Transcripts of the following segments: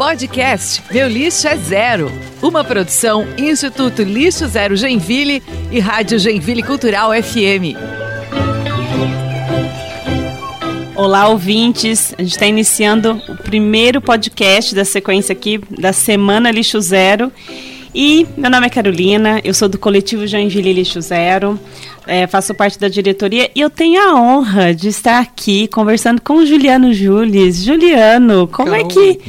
Podcast Meu Lixo é Zero. Uma produção Instituto Lixo Zero Genville e Rádio Genville Cultural FM. Olá, ouvintes. A gente está iniciando o primeiro podcast da sequência aqui da Semana Lixo Zero. E meu nome é Carolina, eu sou do coletivo Joinville Lixo Zero é, faço parte da diretoria e eu tenho a honra de estar aqui conversando com o Juliano Jules. Juliano, como é que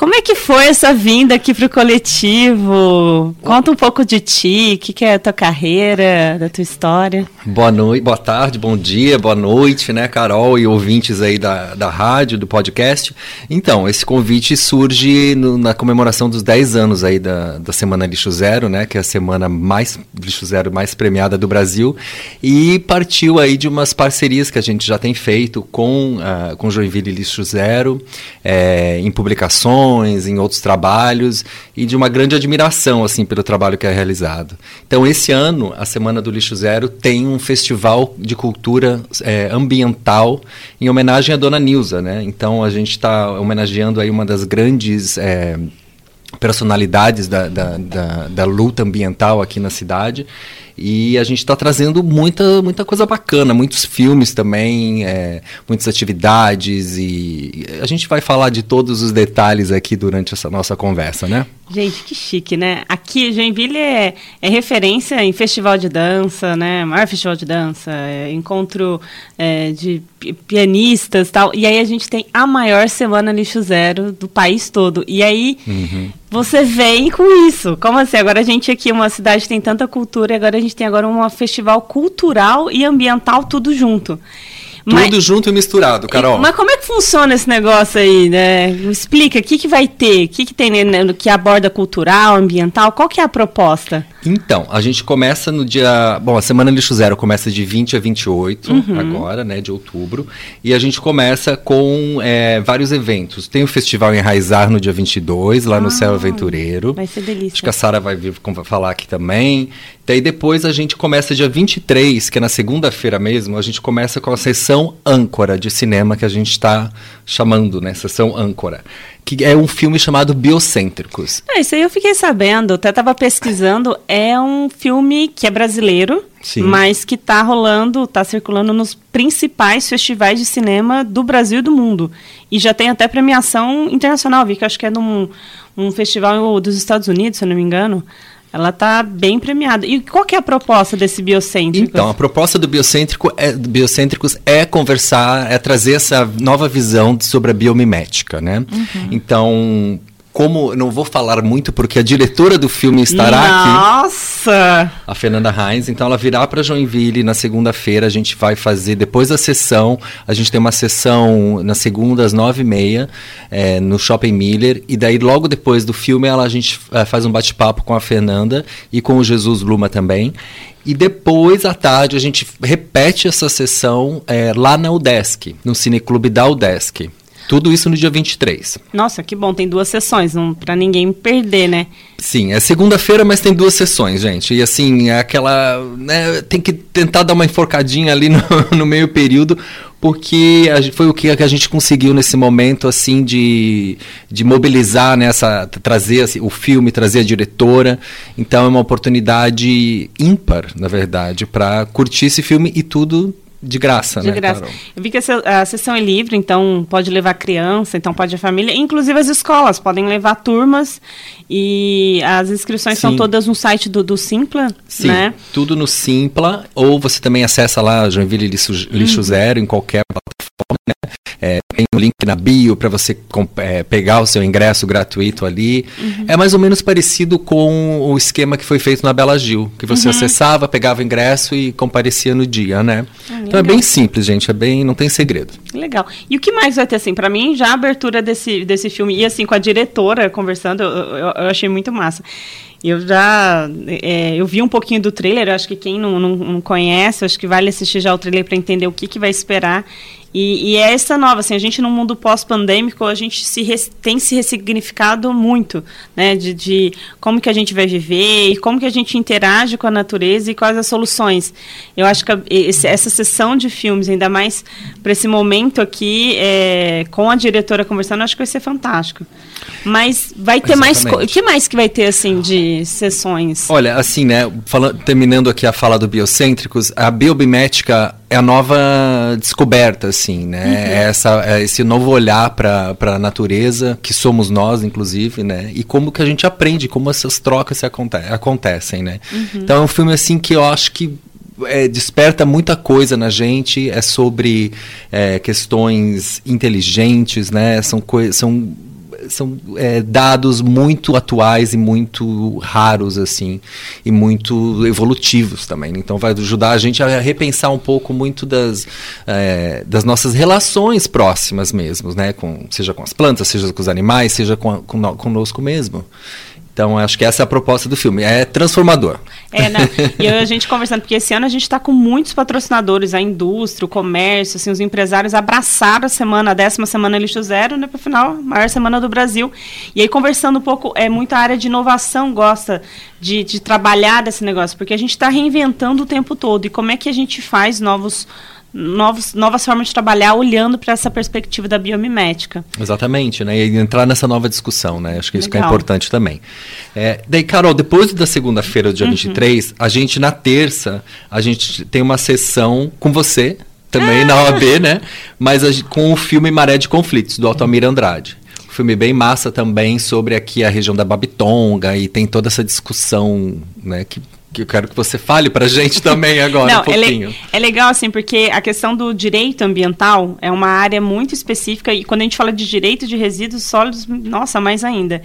como é que foi essa vinda aqui para o coletivo? Conta um pouco de ti, o que, que é a tua carreira, da tua história. Boa noite, boa tarde, bom dia, boa noite, né, Carol e ouvintes aí da, da rádio, do podcast. Então, esse convite surge no, na comemoração dos 10 anos aí da, da Semana Lixo Zero, né, que é a semana mais Lixo Zero mais premiada do Brasil e partiu aí de umas parcerias que a gente já tem feito com, uh, com Joinville Lixo Zero, é, em publicações, em outros trabalhos, e de uma grande admiração assim pelo trabalho que é realizado. Então, esse ano, a Semana do Lixo Zero tem um festival de cultura é, ambiental em homenagem à Dona Nilza, né? Então, a gente está homenageando aí uma das grandes... É, personalidades da, da, da, da, luta ambiental aqui na cidade e a gente está trazendo muita, muita coisa bacana, muitos filmes também, é, muitas atividades e a gente vai falar de todos os detalhes aqui durante essa nossa conversa, né? Gente, que chique, né? Aqui, Joinville é, é referência em festival de dança, né? Maior festival de dança, é, encontro é, de pianistas tal. E aí a gente tem a maior semana lixo zero do país todo. E aí uhum. você vem com isso. Como assim? Agora a gente aqui, uma cidade tem tanta cultura, e agora a gente tem agora um festival cultural e ambiental tudo junto. Tudo mas, junto e misturado, Carol. Mas como é que funciona esse negócio aí, né? Explica, o que, que vai ter? O que, que tem né, que aborda cultural, ambiental? Qual que é a proposta? Então, a gente começa no dia... Bom, a Semana Lixo Zero começa de 20 a 28, uhum. agora, né, de outubro. E a gente começa com é, vários eventos. Tem o Festival Enraizar no dia 22, lá no ah, Céu Aventureiro. Vai ser delícia. Acho que a Sara vai vir falar aqui também. Daí depois a gente começa dia 23, que é na segunda-feira mesmo, a gente começa com a sessão âncora de cinema que a gente está chamando, né? Sessão âncora. Que é um filme chamado Biocêntricos. É, isso aí eu fiquei sabendo, até estava pesquisando. É um filme que é brasileiro, Sim. mas que está rolando, está circulando nos principais festivais de cinema do Brasil e do mundo. E já tem até premiação internacional, vi que acho que é num um festival dos Estados Unidos, se eu não me engano. Ela está bem premiada. E qual que é a proposta desse biocêntrico? Então, a proposta do biocêntrico é, biocêntricos é conversar, é trazer essa nova visão sobre a biomimética, né? Uhum. Então, como não vou falar muito porque a diretora do filme estará Nossa! aqui. Nossa! A Fernanda Heinz, então ela virá para Joinville na segunda-feira, a gente vai fazer depois da sessão, a gente tem uma sessão na segunda às nove e meia é, no Shopping Miller e daí logo depois do filme ela a gente é, faz um bate-papo com a Fernanda e com o Jesus Luma também. E depois, à tarde, a gente repete essa sessão é, lá na UDESC, no Cineclube da UDESC. Tudo isso no dia 23. Nossa, que bom, tem duas sessões, não para ninguém perder, né? Sim, é segunda-feira, mas tem duas sessões, gente. E assim, é aquela. Né, tem que tentar dar uma enforcadinha ali no, no meio período, porque foi o que a gente conseguiu nesse momento assim de, de mobilizar nessa né, trazer assim, o filme trazer a diretora então é uma oportunidade ímpar na verdade para curtir esse filme e tudo de graça, de né? graça. Carol? Eu vi que a, a, sessão é livre, então pode levar criança, então pode a família, inclusive as escolas podem levar turmas e as inscrições Sim. são todas no site do, do Simpla, Sim, né? tudo no Simpla, ou você também acessa lá Joinville Lixo, Lixo uhum. Zero em qualquer? É, tem um link na bio para você é, pegar o seu ingresso gratuito ali. Uhum. É mais ou menos parecido com o esquema que foi feito na Bela Gil, que você uhum. acessava, pegava o ingresso e comparecia no dia, né? Ah, então é bem simples, gente, é bem, não tem segredo. Legal. E o que mais vai ter assim? Para mim, já a abertura desse, desse filme e assim com a diretora conversando, eu, eu, eu achei muito massa. Eu já é, eu vi um pouquinho do trailer, acho que quem não, não, não conhece, acho que vale assistir já o trailer para entender o que, que vai esperar. E, e, é essa nova, assim, a gente no mundo pós-pandêmico, a gente se res, tem se ressignificado muito, né, de, de, como que a gente vai viver e como que a gente interage com a natureza e quais as soluções. Eu acho que a, esse, essa sessão de filmes, ainda mais para esse momento aqui, é, com a diretora conversando, acho que vai ser fantástico. Mas vai ter Exatamente. mais, o que mais que vai ter, assim, de sessões? Olha, assim, né, falando, terminando aqui a fala do Biocêntricos, a biomimética é a nova descoberta, assim, né? Uhum. É essa, é esse novo olhar para a natureza, que somos nós, inclusive, né? E como que a gente aprende, como essas trocas se aconte acontecem, né? Uhum. Então é um filme, assim, que eu acho que é, desperta muita coisa na gente, é sobre é, questões inteligentes, né? São, são são é, dados muito atuais e muito raros, assim, e muito evolutivos também. Então vai ajudar a gente a repensar um pouco muito das, é, das nossas relações próximas mesmo, né? Com, seja com as plantas, seja com os animais, seja com, com conosco mesmo. Então, acho que essa é a proposta do filme. É transformador. É, né? E a gente conversando, porque esse ano a gente está com muitos patrocinadores, a indústria, o comércio, assim, os empresários abraçaram a semana, a décima semana lixo zero, né? Para final, maior semana do Brasil. E aí, conversando um pouco, é muita área de inovação gosta de, de trabalhar desse negócio, porque a gente está reinventando o tempo todo. E como é que a gente faz novos novos, novas formas de trabalhar olhando para essa perspectiva da biomimética. Exatamente, né? E entrar nessa nova discussão, né? Acho que isso que é importante também. É, daí, Carol, depois da segunda-feira, do dia uhum. 23, a gente, na terça, a gente tem uma sessão com você, também ah. na OAB, né? Mas a, com o filme Maré de Conflitos, do Altamir Andrade filme bem massa também sobre aqui a região da Babitonga e tem toda essa discussão, né, que que eu quero que você fale para a gente também agora Não, um pouquinho. É, é, legal assim, porque a questão do direito ambiental é uma área muito específica e quando a gente fala de direito de resíduos sólidos, nossa, mais ainda.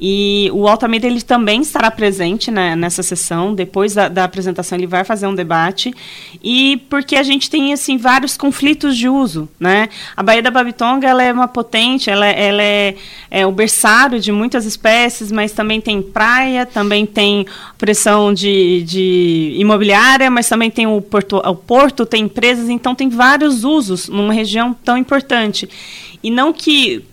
E o Altamira ele também estará presente né, nessa sessão. Depois da, da, apresentação ele vai fazer um debate e porque a gente tem assim vários conflitos de uso, né? A Baía da Babitonga ela é uma potente, ela, ela é, é o berçário de muitas espécies, mas também tem praia, também tem pressão de, de imobiliária, mas também tem o porto, o porto, tem empresas, então tem vários usos numa região tão importante. E não que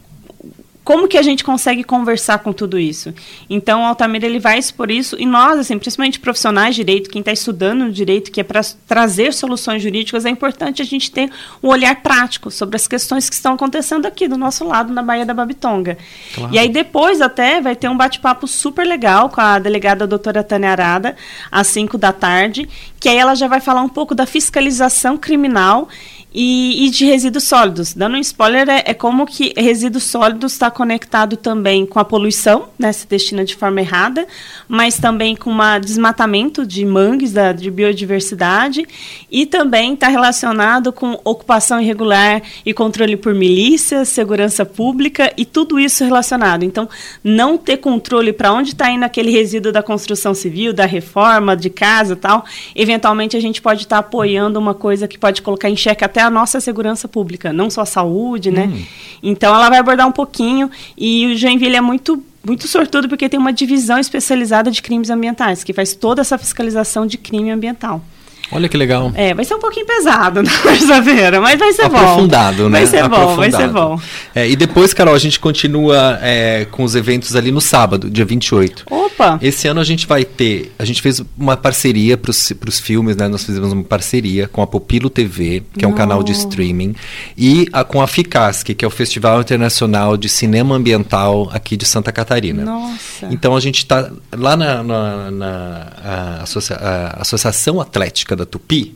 como que a gente consegue conversar com tudo isso? Então, o Altamira ele vai expor isso e nós, assim, principalmente profissionais de direito, quem está estudando direito, que é para trazer soluções jurídicas, é importante a gente ter um olhar prático sobre as questões que estão acontecendo aqui do nosso lado, na Baía da Babitonga. Claro. E aí depois até vai ter um bate-papo super legal com a delegada doutora Tânia Arada, às 5 da tarde, que aí ela já vai falar um pouco da fiscalização criminal e, e, de resíduos sólidos. Dando um spoiler, é, é como que resíduos sólidos está conectado também com a poluição, né, se destina de forma errada, mas também com um desmatamento de mangues, da, de biodiversidade, e também está relacionado com ocupação irregular e controle por milícias, segurança pública e tudo isso relacionado. Então, não ter controle para onde está indo aquele resíduo da construção civil, da reforma, de casa tal, eventualmente a gente pode estar tá apoiando uma coisa que pode colocar em xeque até a nossa segurança pública, não só a saúde, né? Hum. Então ela vai abordar um pouquinho e o Joinville é muito muito sortudo porque tem uma divisão especializada de crimes ambientais que faz toda essa fiscalização de crime ambiental. Olha que legal. É, vai ser um pouquinho pesado na terça-feira, mas vai ser Aprofundado, bom. né? Vai ser bom, vai ser bom. É, e depois, Carol, a gente continua é, com os eventos ali no sábado, dia 28. Opa! Esse ano a gente vai ter, a gente fez uma parceria para os filmes, né? Nós fizemos uma parceria com a Pupilo TV, que é um canal de streaming, e a, com a Ficasc, que é o Festival Internacional de Cinema Ambiental aqui de Santa Catarina. Nossa! Então a gente está lá na, na, na a associa, a Associação Atlética da Tupi,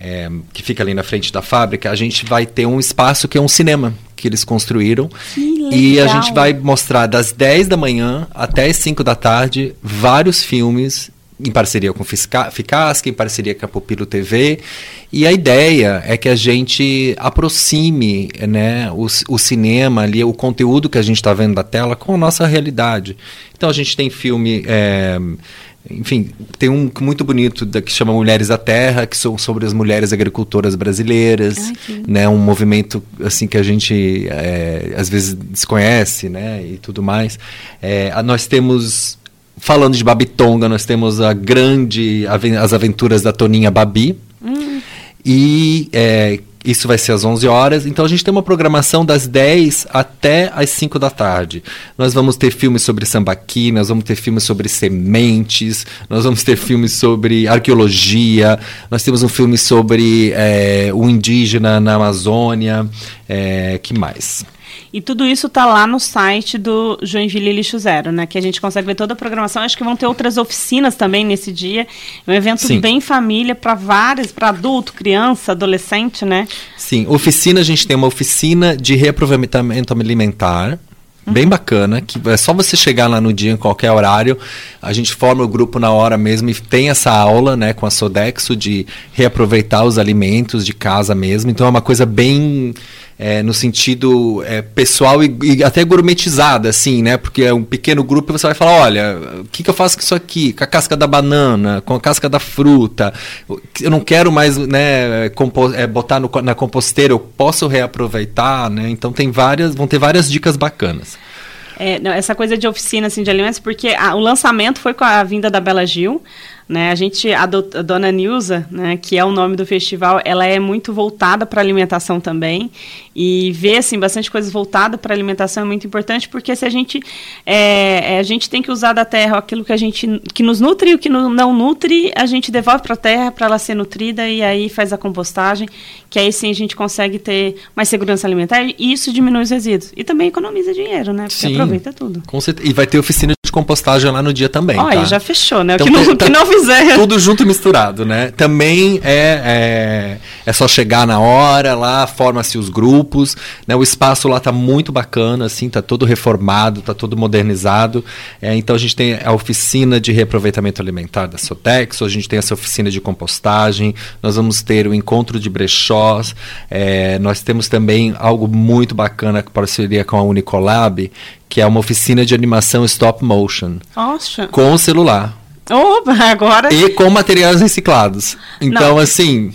é, que fica ali na frente da fábrica, a gente vai ter um espaço que é um cinema que eles construíram. Que e a gente vai mostrar das 10 da manhã até as 5 da tarde vários filmes em parceria com Ficasca, em parceria com a Pupilo TV. E a ideia é que a gente aproxime né, o, o cinema ali, o conteúdo que a gente está vendo da tela com a nossa realidade. Então a gente tem filme. É, enfim, tem um muito bonito da, que chama Mulheres da Terra, que são sobre as mulheres agricultoras brasileiras, Ai, né? Um movimento assim que a gente é, às vezes desconhece, né? E tudo mais. É, nós temos falando de Babitonga, nós temos a grande As Aventuras da Toninha Babi. Hum. E é, isso vai ser às 11 horas. Então a gente tem uma programação das 10 até as 5 da tarde. Nós vamos ter filmes sobre sambaqui, nós vamos ter filmes sobre sementes, nós vamos ter filmes sobre arqueologia, nós temos um filme sobre é, o indígena na Amazônia. É, que mais? E tudo isso está lá no site do Joinville Lixo Zero, né? Que a gente consegue ver toda a programação. Acho que vão ter outras oficinas também nesse dia. É um evento Sim. bem família para vários, para adulto, criança, adolescente, né? Sim, oficina, a gente tem uma oficina de reaproveitamento alimentar. Bem bacana, que é só você chegar lá no dia, em qualquer horário. A gente forma o grupo na hora mesmo e tem essa aula né, com a Sodexo de reaproveitar os alimentos de casa mesmo. Então é uma coisa bem é, no sentido é, pessoal e, e, até gourmetizada, assim, né? Porque é um pequeno grupo e você vai falar, olha, o que, que, eu faço com isso aqui? Com a casca da banana, com a casca da fruta. Eu não quero mais né, é, botar no, na composteira, eu posso reaproveitar, né? Então tem várias, vão ter várias dicas bacanas. É, não, essa coisa de oficina assim, de alimentos, porque a, o lançamento foi com a vinda da Bela Gil, né? A gente, a, do, a dona Nilza, né, que é o nome do festival, ela é muito voltada para alimentação também. E ver assim, bastante coisas voltadas para alimentação é muito importante, porque se a gente, é, é, a gente tem que usar da terra aquilo que a gente que nos nutre e o que não nutre, a gente devolve para a terra para ela ser nutrida e aí faz a compostagem, que aí sim a gente consegue ter mais segurança alimentar e isso diminui os resíduos. E também economiza dinheiro, né? Porque sim, aproveita tudo. Com certeza. E vai ter oficina compostagem lá no dia também. Olha, tá? já fechou, né? Então, o que não, tá, que não fizer. Tudo junto e misturado, né? Também é, é, é só chegar na hora, lá forma-se os grupos, né? O espaço lá tá muito bacana, assim, tá todo reformado, tá todo modernizado. É, então a gente tem a oficina de reaproveitamento alimentar da Sotexo, a gente tem essa oficina de compostagem, nós vamos ter o encontro de brechós, é, nós temos também algo muito bacana que parceria com a Unicolab, que é uma oficina de animação stop motion. Nossa. Com o celular. Opa, agora. E com materiais reciclados. Então, Não. assim,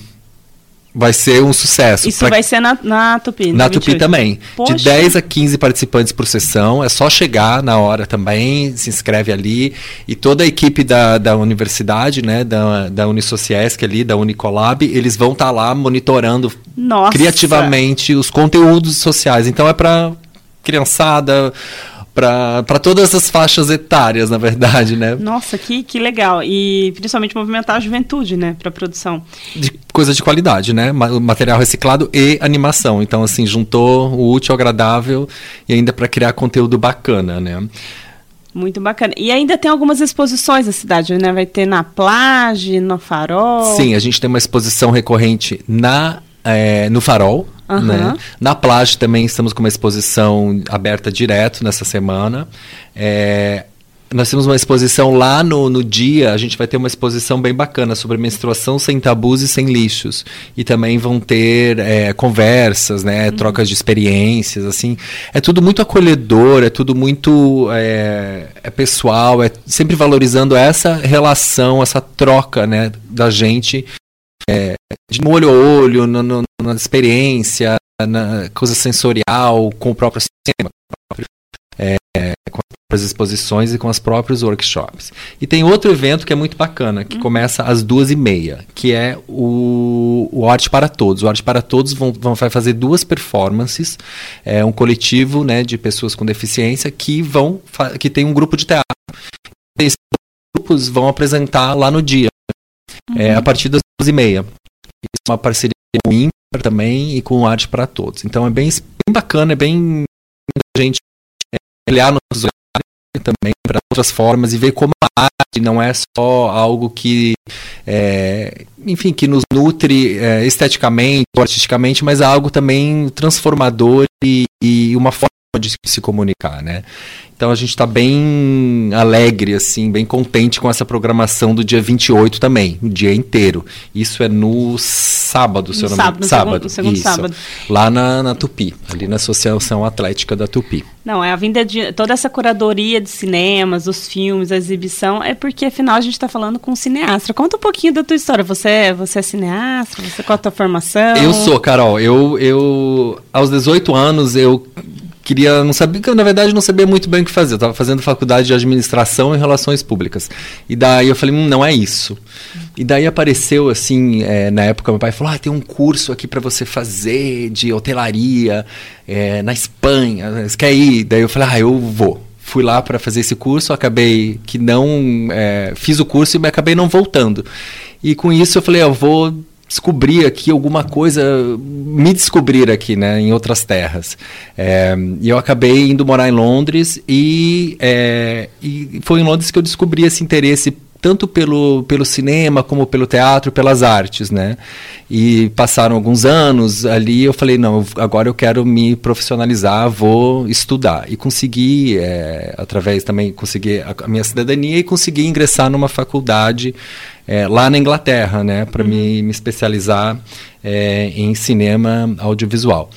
vai ser um sucesso. Isso pra... vai ser na, na Tupi. Na Tupi também. Poxa. De 10 a 15 participantes por sessão. É só chegar na hora também, se inscreve ali. E toda a equipe da, da universidade, né, da, da Unisociesc ali, da Unicolab, eles vão estar tá lá monitorando Nossa. criativamente os conteúdos sociais. Então é para criançada, para todas as faixas etárias, na verdade, né? Nossa, que, que legal. E principalmente movimentar a juventude, né, para produção. De coisa de qualidade, né? Material reciclado e animação. Então, assim, juntou o útil ao agradável e ainda para criar conteúdo bacana, né? Muito bacana. E ainda tem algumas exposições na cidade, né? Vai ter na Plage, no Farol. Sim, a gente tem uma exposição recorrente na é, no Farol, Uhum. Né? Na Plage também estamos com uma exposição aberta direto nessa semana. É, nós temos uma exposição lá no, no dia, a gente vai ter uma exposição bem bacana sobre menstruação sem tabus e sem lixos. E também vão ter é, conversas, né, uhum. trocas de experiências, assim. É tudo muito acolhedor, é tudo muito é, é pessoal, é sempre valorizando essa relação, essa troca, né, da gente é, de olho a olho, no, no, na experiência, na coisa sensorial, com o próprio sistema, é, com as exposições e com os próprios workshops. E tem outro evento que é muito bacana, que hum. começa às duas e meia, que é o, o Arte para Todos. O Arte para Todos vão, vão vai fazer duas performances, é um coletivo né, de pessoas com deficiência que vão que tem um grupo de teatro. Esses grupos vão apresentar lá no dia, uhum. é, a partir das e meia. Isso é uma parceria com o INPER também e com o Arte para Todos. Então é bem, bem bacana, é bem a gente é, olhar nos também para outras formas e ver como a arte não é só algo que, é, enfim, que nos nutre é, esteticamente, artisticamente, mas é algo também transformador e, e uma forma de se comunicar, né? Então a gente está bem alegre, assim, bem contente com essa programação do dia 28 também, o dia inteiro. Isso é no sábado, se eu não me engano. Sábado, no segundo, sábado. Lá na, na, Tupi, ali na Associação Atlética da Tupi. Não, é a vinda de toda essa curadoria de cinemas, os filmes, a exibição, é porque afinal a gente está falando com um cineasta. Conta um pouquinho da tua história. Você, é, você é cineasta? Você qual a tua formação? Eu sou, Carol. Eu, eu aos 18 anos eu queria, não sabia, que na verdade não sabia muito bem o que fazer. Eu estava fazendo faculdade de administração e relações públicas. E daí eu falei, hum, não é isso. E daí apareceu assim, é, na época meu pai falou, ah, tem um curso aqui para você fazer de hotelaria é, na Espanha, você quer ir? Daí eu falei, ah, eu vou fui lá para fazer esse curso, acabei que não é, fiz o curso e acabei não voltando. E com isso eu falei, eu vou descobrir aqui alguma coisa, me descobrir aqui, né, em outras terras. É, e eu acabei indo morar em Londres e, é, e foi em Londres que eu descobri esse interesse tanto pelo, pelo cinema como pelo teatro, pelas artes, né? E passaram alguns anos ali, eu falei, não, agora eu quero me profissionalizar, vou estudar. E consegui, é, através também, consegui a, minha cidadania e consegui ingressar numa faculdade é, lá na Inglaterra, né? Para uhum. me, me especializar é, em cinema audiovisual.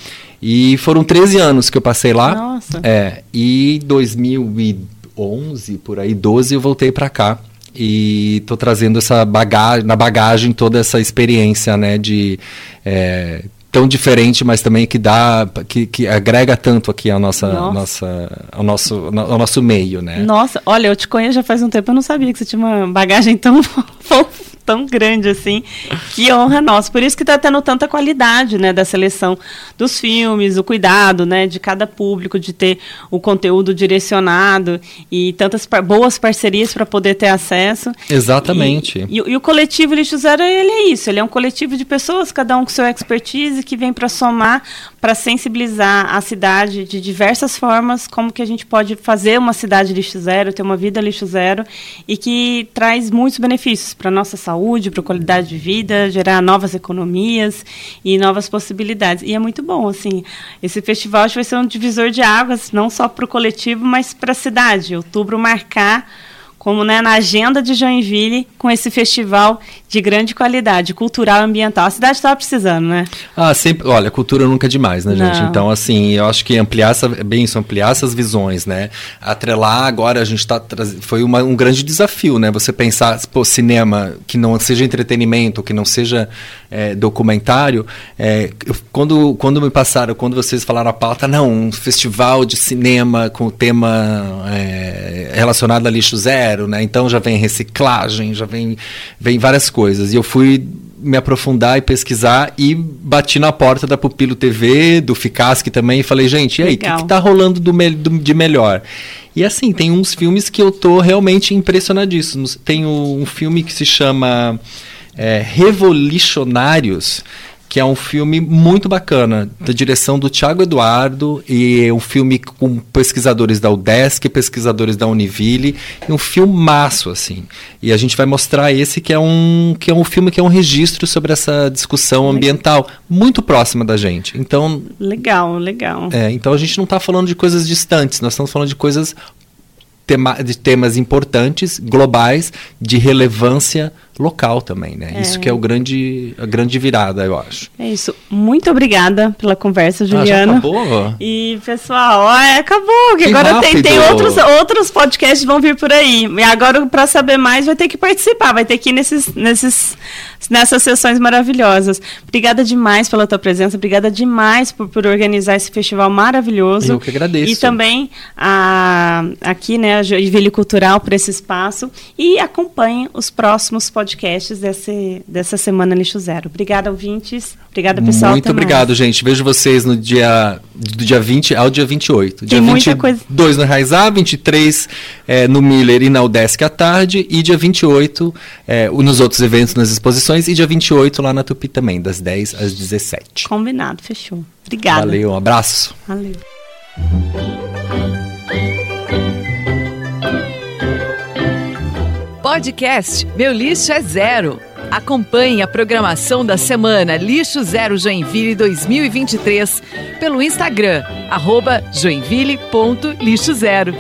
E foram 13 anos que eu passei lá. Nossa. É, e 2011, por aí, 12, eu voltei para cá e estou trazendo essa bagagem, na bagagem toda essa experiência, né, de é, tão diferente, mas também que dá, que, que agrega tanto aqui a nossa, nossa. nossa, ao nosso, ao nosso meio, né? Nossa, olha, eu te conheço já faz um tempo, eu não sabia que você tinha uma bagagem tão tão grande assim. Que honra nossa. Por isso que está tendo tanta qualidade, né, da seleção dos filmes, o cuidado, né, de cada público, de ter o conteúdo direcionado e tantas par boas parcerias para poder ter acesso. Exatamente. E, e, e, o coletivo Lixo Zero, ele é isso. Ele é um coletivo de pessoas, cada um com seu expertise, que vem para somar, para sensibilizar a cidade de diversas formas, como que a gente pode fazer uma cidade lixo zero, ter uma vida lixo zero e que traz muitos benefícios para nossa saúde saúde, para qualidade de vida, gerar novas economias e novas possibilidades. E é muito bom, assim. Esse festival vai ser um divisor de águas, não só para o coletivo, mas para a cidade. Outubro marcar como né, na agenda de Joinville, com esse festival de grande qualidade, cultural e ambiental. A cidade estava precisando, né? Ah, sempre. Olha, cultura nunca é demais, né, gente? Não. Então, assim, eu acho que ampliar essa, bem isso, ampliar essas visões, né? Atrelar agora, a gente está foi uma, um grande desafio, né? Você pensar, pô, cinema que não seja entretenimento, que não seja é, documentário. É, eu, quando, quando me passaram, quando vocês falaram a pauta, não, um festival de cinema com o tema é, relacionado a lixo zero zero, né? Então já vem reciclagem, já vem, vem várias coisas. E eu fui me aprofundar e pesquisar e bati na porta da Pupilo TV, do Ficasque também e falei, gente, e aí, o que, que tá rolando do, me do, de melhor? E assim, tem uns filmes que eu tô realmente impressionadíssimo. Tem um filme que se chama é, Revolicionários, que é um filme muito bacana, da direção do Tiago Eduardo, e um filme com pesquisadores da UDESC, pesquisadores da Univille, e um filmaço, assim. E a gente vai mostrar esse que é um, que é um filme que é um registro sobre essa discussão ambiental, muito próxima da gente. Então... Legal, legal. É, então a gente não está falando de coisas distantes, nós estamos falando de coisas tema, de temas importantes, globais, de relevância local também, né? É. Isso que é o grande, a grande virada, eu acho. É isso. Muito obrigada pela conversa, Juliana. Ah, já acabou? E, pessoal, ó, é, acabou, que agora tem, tem outros, outros podcasts vão vir por aí. E agora, para saber mais, vai ter que participar, vai ter que ir nesses, nesses, nessas sessões maravilhosas. Obrigada demais pela tua presença, obrigada demais por, por organizar esse festival maravilhoso. Eu que agradeço. E também a, aqui, né, a Joinville Cultural por esse espaço. E acompanhe os próximos podcasts podcasts desse, dessa semana Lixo Zero. Obrigada, ouvintes. Obrigada, pessoal. Muito obrigado, mais. gente. Vejo vocês no dia, do dia 20 ao dia 28. Tem dia muita 22 coisa. no Raizá, 23 é, no Miller e na UDESC à tarde, e dia 28 é, nos outros eventos, nas exposições, e dia 28 lá na Tupi também, das 10 às 17. Combinado, fechou. Obrigada. Valeu, um abraço. Valeu. Podcast Meu Lixo é Zero. Acompanhe a programação da semana Lixo Zero Joinville 2023 pelo Instagram, arroba joinville.lixozero.